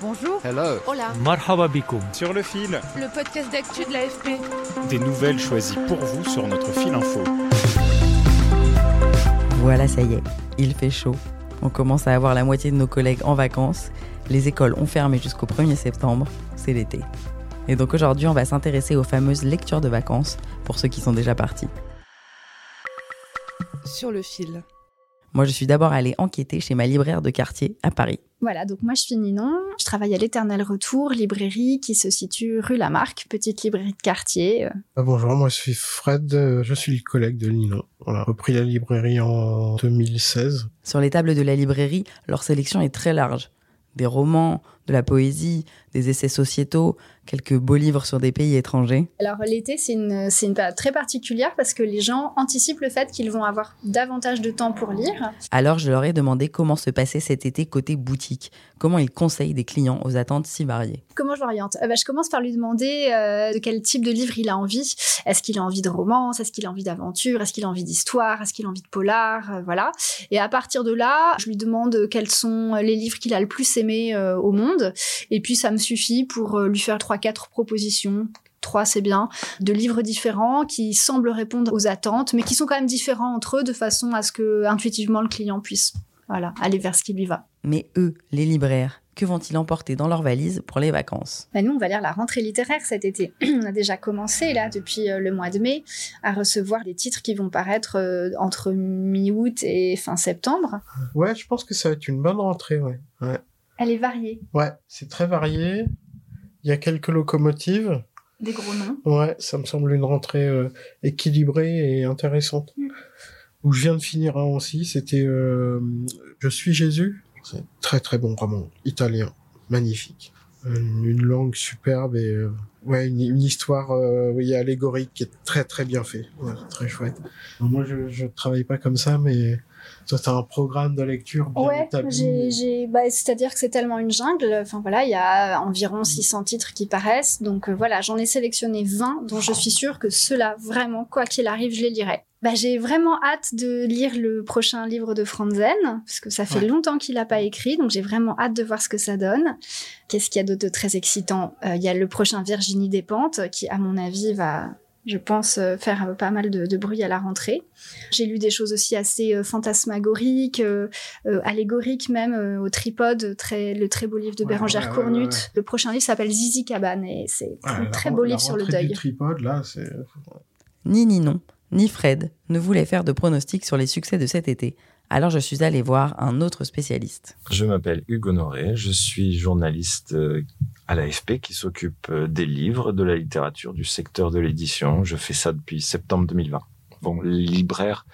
Bonjour. Hello. Hola. Marhaba bikoum. Sur le fil, Le podcast d'actu de l'AFP. des nouvelles choisies pour vous sur notre fil info. Voilà, ça y est, il fait chaud. On commence à avoir la moitié de nos collègues en vacances. Les écoles ont fermé jusqu'au 1er septembre. C'est l'été. Et donc aujourd'hui, on va s'intéresser aux fameuses lectures de vacances pour ceux qui sont déjà partis. Sur le fil. Moi, je suis d'abord allée enquêter chez ma libraire de quartier à Paris. Voilà, donc moi je suis Ninon, je travaille à l'Éternel Retour, librairie qui se situe rue Lamarck, petite librairie de quartier. Euh, Ah, bonjour, moi je suis Fred, euh, je suis le collègue de Ninon. On a repris la librairie en 2016. Sur les tables de la librairie, leur sélection est très large. Des romans, de la poésie, des essais sociétaux, quelques beaux livres sur des pays étrangers. Alors l'été c'est une, c'est une période très particulière parce que les gens anticipent le fait qu'ils vont avoir davantage de temps pour lire. Alors je leur ai demandé comment se passait cet été côté boutique, comment ils conseillent des clients aux attentes si variées. Comment je l'oriente? Euh, bah, Je commence par lui demander euh, de quel type de livre il a envie. Est-ce qu'il a envie de romance? Est-ce qu'il a envie d'aventure? Est-ce qu'il a envie d'histoire? Est-ce qu'il a envie de polar? Euh, Voilà. Et à partir de là, je lui demande quels sont les livres qu'il a le plus aimé euh, au monde. Et puis ça me suffit pour euh, lui faire trois, quatre propositions. Trois, c'est bien, de livres différents qui semblent répondre aux attentes, mais qui sont quand même différents entre eux de façon à ce que intuitivement le client puisse, voilà, aller vers ce qui lui va. Mais eux, les libraires, que vont-ils emporter dans leurs valises pour les vacances? Bah, nous, on va lire la rentrée littéraire cet été. on a déjà commencé, là, depuis euh, le mois de mai, à recevoir des titres qui vont paraître euh, entre mi-août et fin septembre. Ouais, je pense que ça va être une bonne rentrée, ouais. Ouais, Elle est variée, ouais c'est très varié. Il y a quelques locomotives. des gros noms. Ouais, ça me semble une rentrée euh, équilibrée et intéressante. Mm. Où je viens de finir un aussi, c'était euh, Je suis Jésus. C'est un très très bon roman, italien, magnifique. Une, une langue superbe et euh, ouais, une, une histoire euh, oui, allégorique qui est très très bien fait. Ouais, très chouette. Moi, je, je travaille pas comme ça, mais toi, t'as un programme de lecture bien Ouais, établi. j'ai, j'ai, bah, c'est-à-dire que c'est tellement une jungle. Enfin voilà, il y a environ 600 titres qui paraissent. Donc euh, voilà, j'en ai sélectionné 20 dont je suis sûre que ceux-là, vraiment, quoi qu'il arrive, je les lirai. Bah, j'ai vraiment hâte de lire le prochain livre de Franzen, parce que ça fait Ouais. longtemps qu'il n'a pas écrit, donc j'ai vraiment hâte de voir ce que ça donne. Qu'est-ce qu'il y a d'autre de très excitant? Euh, Il y a le prochain Virginie Despentes, qui, à mon avis, va, je pense, euh, faire euh, pas mal de, de bruit à la rentrée. J'ai lu des choses aussi assez euh, fantasmagoriques, euh, euh, allégoriques même, euh, au tripode, très, le très beau livre de Ouais, Bérangère ouais, Cournut. ouais, ouais. Le prochain livre s'appelle Zizi Cabane, et c'est Ouais, un la très beau la livre sur le deuil. du tripode, là, c'est... Ni Ninon, ni Fred ne voulaient faire de pronostics sur les succès de cet été. Alors je suis allée voir un autre spécialiste. Je m'appelle Hugo Honoré, je suis journaliste euh, à l'AFP qui s'occupe euh, des livres, de la littérature, du secteur de l'édition. Je fais ça depuis septembre 2020. Bon, les libraires,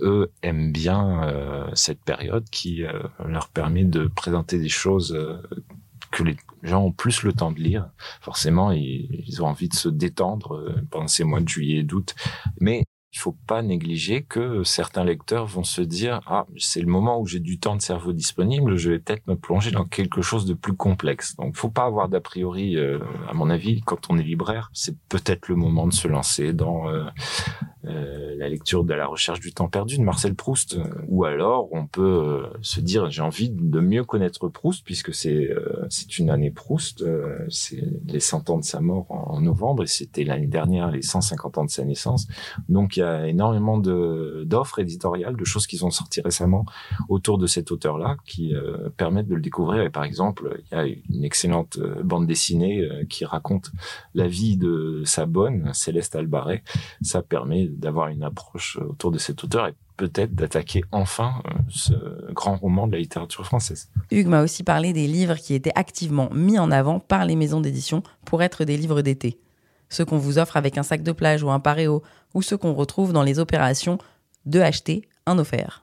eux, aiment bien euh, cette période qui leur permet de présenter des choses que les gens ont plus le temps de lire. Forcément, ils, ils ont envie de se détendre pendant ces mois de juillet et d'août. Mais il faut pas négliger que certains lecteurs vont se dire ah c'est le moment où j'ai du temps de cerveau disponible je vais peut-être me plonger dans quelque chose de plus complexe. Donc faut pas avoir d'a priori euh, à mon avis quand on est libraire c'est peut-être le moment de se lancer dans euh, euh, la lecture de la recherche du temps perdu de Marcel Proust. Ou alors on peut se dire j'ai envie de mieux connaître Proust puisque c'est c'est une année Proust euh, c'est les 100 ans de sa mort en, novembre et c'était l'année dernière les 150 ans de sa naissance donc il y a énormément d'offres éditoriales, de choses qui sont sorties récemment autour de cet auteur-là, qui euh, permettent de le découvrir. Et par exemple, il y a une excellente euh, bande dessinée qui raconte la vie de sa bonne, Céleste Albaret. Ça permet d'avoir une approche autour de cet auteur peut-être d'attaquer enfin euh, ce grand roman de la littérature française. Hugues m'a aussi parlé des livres qui étaient activement mis en avant par les maisons d'édition pour être des livres d'été. Ceux qu'on vous offre avec un sac de plage ou un paréo, ou ceux qu'on retrouve dans les opérations de acheter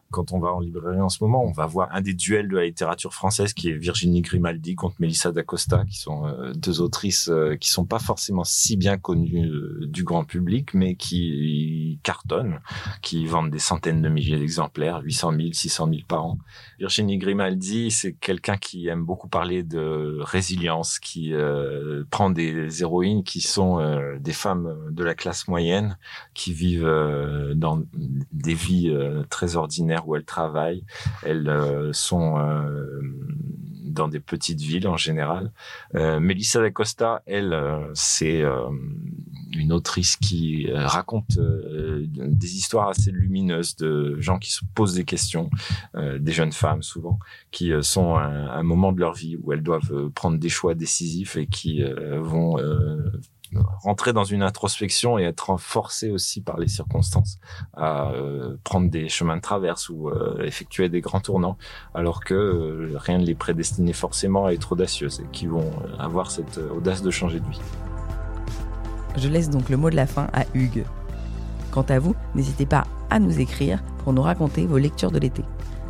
Quand on va en librairie en ce moment, on va voir un des duels de la littérature française qui est Virginie Grimaldi contre Melissa d'Acosta, qui sont euh, deux autrices euh, qui sont pas forcément si bien connues euh, du grand public, mais qui cartonnent, qui vendent des centaines de milliers d'exemplaires, 800 000, 600 000 par an. Virginie Grimaldi, c'est quelqu'un qui aime beaucoup parler de résilience, qui prend des héroïnes qui sont des femmes de la classe moyenne, qui vivent dans des vies très ordinaires où elles travaillent. Elles euh, sont euh, dans des petites villes en général. Euh, Melissa d'Acosta, elle, c'est une autrice qui raconte des histoires assez lumineuses de gens qui se posent des questions, des jeunes femmes souvent, qui sont à un moment de leur vie où elles doivent prendre des choix décisifs et qui vont rentrer dans une introspection et être forcé aussi par les circonstances à euh, prendre des chemins de traverse ou euh, effectuer des grands tournants, alors que euh, rien ne les prédestinait forcément à être audacieuses et qui vont avoir cette audace de changer de vie. Je laisse donc le mot de la fin à Hugues. Quant à vous, n'hésitez pas à nous écrire pour nous raconter vos lectures de l'été.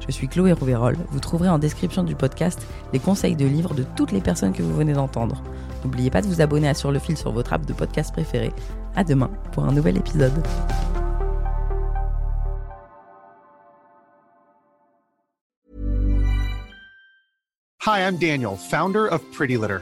Je suis Chloé Rouverol. Vous trouverez en description du podcast les conseils de livres de toutes les personnes que vous venez d'entendre. N'oubliez pas de vous abonner à Sur le fil sur votre app de podcast préféré. À demain pour un nouvel épisode. Hi, I'm Daniel, founder of Pretty Litter.